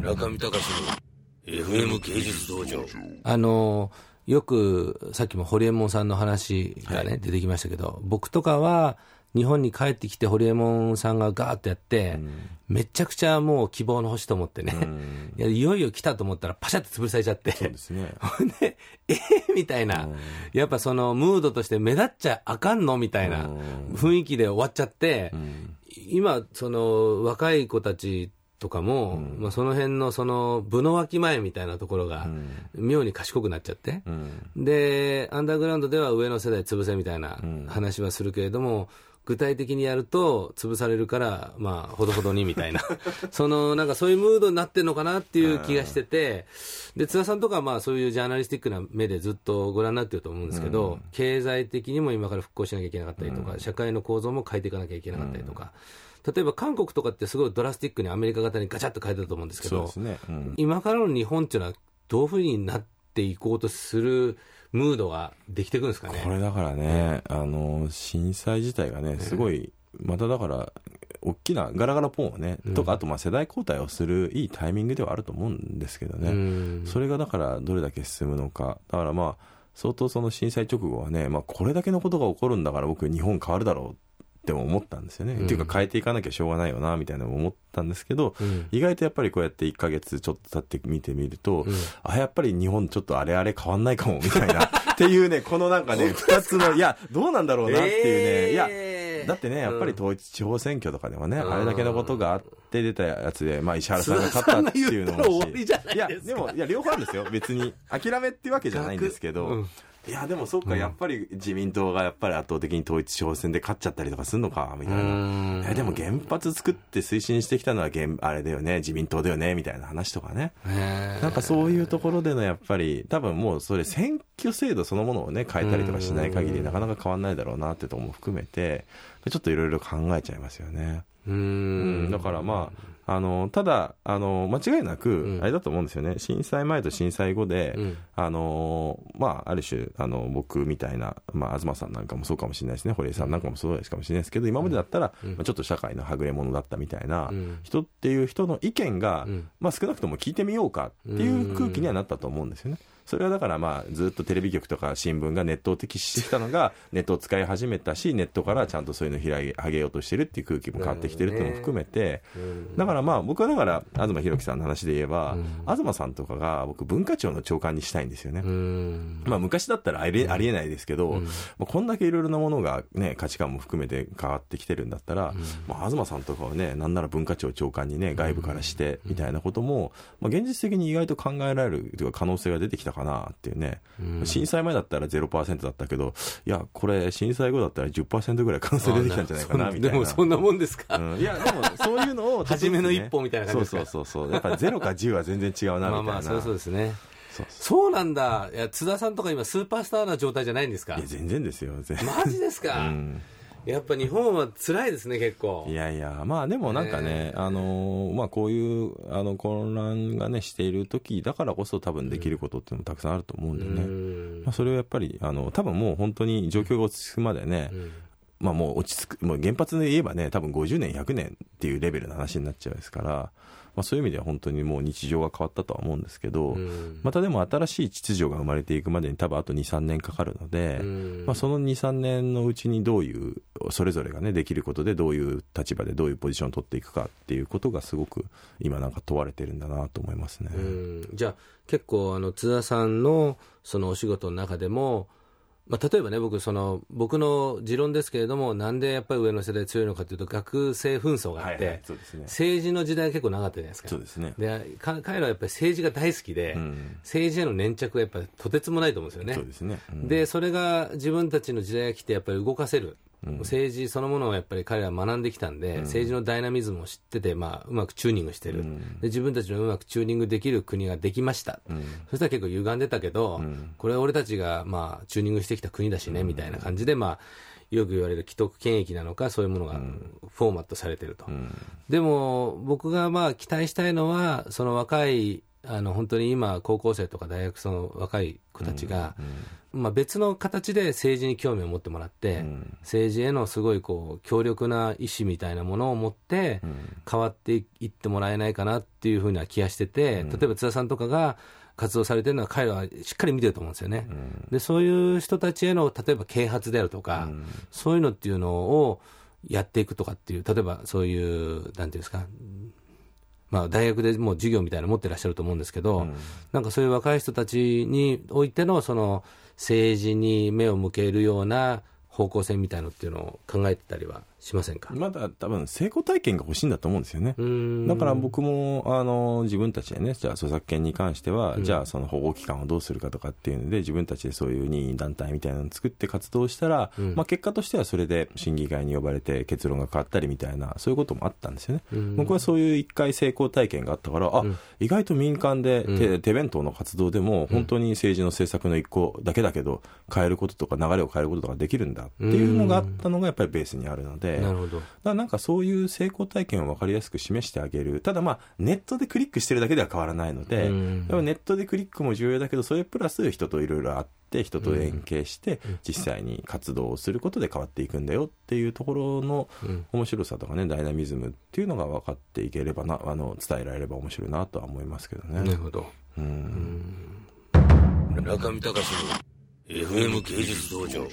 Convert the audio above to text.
中見隆の FM 芸術道場。あのよくさっきもホリエモンさんの話がね、出てきましたけど、僕とかは日本に帰ってきて、ホリエモンさんがガーッとやって、めちゃくちゃもう希望の星と思ってね、いやいよいよ来たと思ったら、パシャって潰されちゃって、そうですね。ほんで、えー、みたいな、やっぱそのムードとして目立っちゃあかんのみたいな雰囲気で終わっちゃって、今、その若い子たちとかも、まあ、その辺のその部の脇前みたいなところが、妙に賢くなっちゃって、で、アンダーグラウンドでは上の世代潰せみたいな話はするけれども、具体的にやると潰されるから、まあ、ほどほどにみたいな、そのなんかそういうムードになってるのかなっていう気がしてて、で津田さんとかはまあそういうジャーナリスティックな目でずっとご覧になってると思うんですけど、経済的にも今から復興しなきゃいけなかったりとか、社会の構造も変えていかなきゃいけなかったりとか、例えば韓国とかってすごいドラスティックにアメリカ型にガチャッと変えてたと思うんですけどね。うん今からの日本っていうのは、どういうふうになっていこうとするムードができていくんですかね？これだからね、あの、震災自体がね、すごい、まただから、大きなガラガラポンをね、とか、あとまあ世代交代をするいいタイミングではあると思うんですけどね。うんそれがだからどれだけ進むのか。だからまあ、相当その震災直後はね、まあこれだけのことが起こるんだから僕日本変わるだろうっても思ったんですよね。っていうか変えていかなきゃしょうがないよな、みたいなのも思ったんですけど、ん。意外とやっぱりこうやって1ヶ月ちょっと経って見てみると、あ、やっぱり日本ちょっとあれあれ変わんないかも、みたいな。っていうね、このなんかね、二つの、いや、どうなんだろうなっていうね、えー。いや、だってね、やっぱり統一地方選挙とかでもね、あれだけのことがあって出たやつで、まあ石原さんが勝ったっていうのもいいや、でも、いや、両方あるんですよ。別に。諦めっていうわけじゃないんですけど、うんいや、でもそっか、やっぱり自民党がやっぱり圧倒的に統一地方選で勝っちゃったりとかするのか、みたいうんな。え、でも原発作って推進してきたのは原、あれだよね、自民党だよね、みたいな話とかね。なんかそういうところでのやっぱり、多分もうそれ選挙制度そのものをね、変えたりとかしない限りなかなか変わんないだろうなってとこも含めて、ちょっといろいろ考えちゃいますよね。ううんん、だからまあ、あの、ただ、あの、間違いなくん、あれだと思うんですよね。震災前と震災後で、うん。あの、まあ、ある種、あの、僕みたいな、まあ、東さんなんかもそうかもしれないですね。堀江さんなんかもそうですかもしれないですけど、今までだったら、まあ、ちょっと社会のはぐれ者だったみたいなうん。人っていう人の意見が、ん。まあ、少なくとも聞いてみようかっていう空気にはなったと思うんですよね。それはだからまあずっとテレビ局とか新聞がネットを敵視してきたのが ネットを使い始めたしネットからちゃんとそういうのを広げ上げようとしてるっていう空気も変わってきてるっていうのも含めて、だからまあ僕はだから東博樹さんの話で言えば、東さんとかが僕文化庁の長官にしたいんですよね。うん。まあ昔だったらありありえないですけど、まあ、こんだけいろいろなものがね、価値観も含めて変わってきてるんだったら、まあ東さんとかはね、なんなら文化庁長官にね、外部からして、みたいなことも、まあ現実的に意外と考えられるというか可能性が出てきたかなっていうね。震災前だったら0%だったけど、いや、これ震災後だったら10%ぐらい可能性出てきたんじゃないかな、みたいな。でもそんなもんですか、うん、いや、でも、そういうのを、初めの一歩みたいな感じですかそうそうそうそう。やっぱ0か10は全然違うな、みたいな。まあまあ、そりゃそうですね。そうそうなんだ。いや、津田さんとか今スーパースターな状態じゃないんですか？いや、全然ですよ、全然。マジですか、うんやっぱ日本は辛いですね、結構。いやいや、まあでもなんかね、あのーまあこういう、あの、混乱がね、している時だからこそ多分できることっていうのもたくさんあると思うんでね。うんまあそれをやっぱり、あの、多分もう本当に状況が落ち着くまでね、まあもう落ち着く、もう原発で言えばね、多分50年、100年っていうレベルの話になっちゃうですから、まあそういう意味では本当にもう日常が変わったとは思うんですけど、ん。またでも新しい秩序が生まれていくまでに多分あと2、3年かかるので、ん。まあその2、3年のうちにどういう、それぞれがね、できることでどういう立場でどういうポジションを取っていくかっていうことがすごく今なんか問われてるんだなと思いますね。うん。じゃあ、結構、あの津田さんのそのお仕事の中でも、まあ、例えばね、僕その、僕の持論ですけれども、なんでやっぱり上の世代強いのかというと、学生紛争があって、はいはいそうですね政治の時代が結構長かったじゃないですか。そうですねでか彼らはやっぱり政治が大好きで、ん政治への粘着がやっぱりとてつもないと思うんですよね。そうですね。うんで、それが自分たちの時代が来て、やっぱり動かせる。政治そのものをやっぱり彼らは学んできたんで、政治のダイナミズムを知ってて、まあ、うまくチューニングしてる、で。自分たちのうまくチューニングできる国ができました。そしたら結構歪んでたけど、これは俺たちが、まあ、チューニングしてきた国だしね、みたいな感じで、まあ、よく言われる既得権益なのか、そういうものがフォーマットされてると。でも、僕がまあ期待したいのは、その若い、あの本当に今、高校生とか大学その若い子たちが、まあ、別の形で政治に興味を持ってもらって、政治へのすごいこう強力な意志みたいなものを持って、変わっていってもらえないかなっていうふうな気がしてて、例えば津田さんとかが活動されてるのは、彼らはしっかり見てると思うんですよね。でそういう人たちへの例えば啓発であるとか、そういうのっていうのをやっていくとかっていう、例えばそういう、なんていうんですか、まあ、大学でもう授業みたいなの持ってらっしゃると思うんですけど、なんかそういう若い人たちにおいてのその政治に目を向けるような方向性みたいのっていうのを考えてたりはしませんか、まだ多分成功体験が欲しいんだと思うんですよね。だから僕もあの自分たちでね、じゃあ著作権に関しては、うん。じゃあその保護機関をどうするかとかっていうので、自分たちでそういう任意団体みたいなのを作って活動したら、うん。まあ、結果としてはそれで審議会に呼ばれて結論が変わったりみたいな、そういうこともあったんですよね。うん。僕はそういう一回成功体験があったから、あ、うん。意外と民間で手,、うん。手弁当の活動でも、本当に政治の政策の一個だけだけど、変えることとか流れを変えることとかできるんだっていうのがあったのがやっぱりベースにあるので。なるほど。だからなんかそういう成功体験を分かりやすく示してあげる。ただまあ、ネットでクリックしてるだけでは変わらないので、うんネットでクリックも重要だけど、それプラス人といろいろ会って、人と連携して、実際に活動をすることで変わっていくんだよっていうところのうん面白さとかね、ダイナミズムっていうのが分かっていければな、あの、伝えられれば面白いなとは思いますけどね。なるほど。うん中見隆の FM 芸術道場。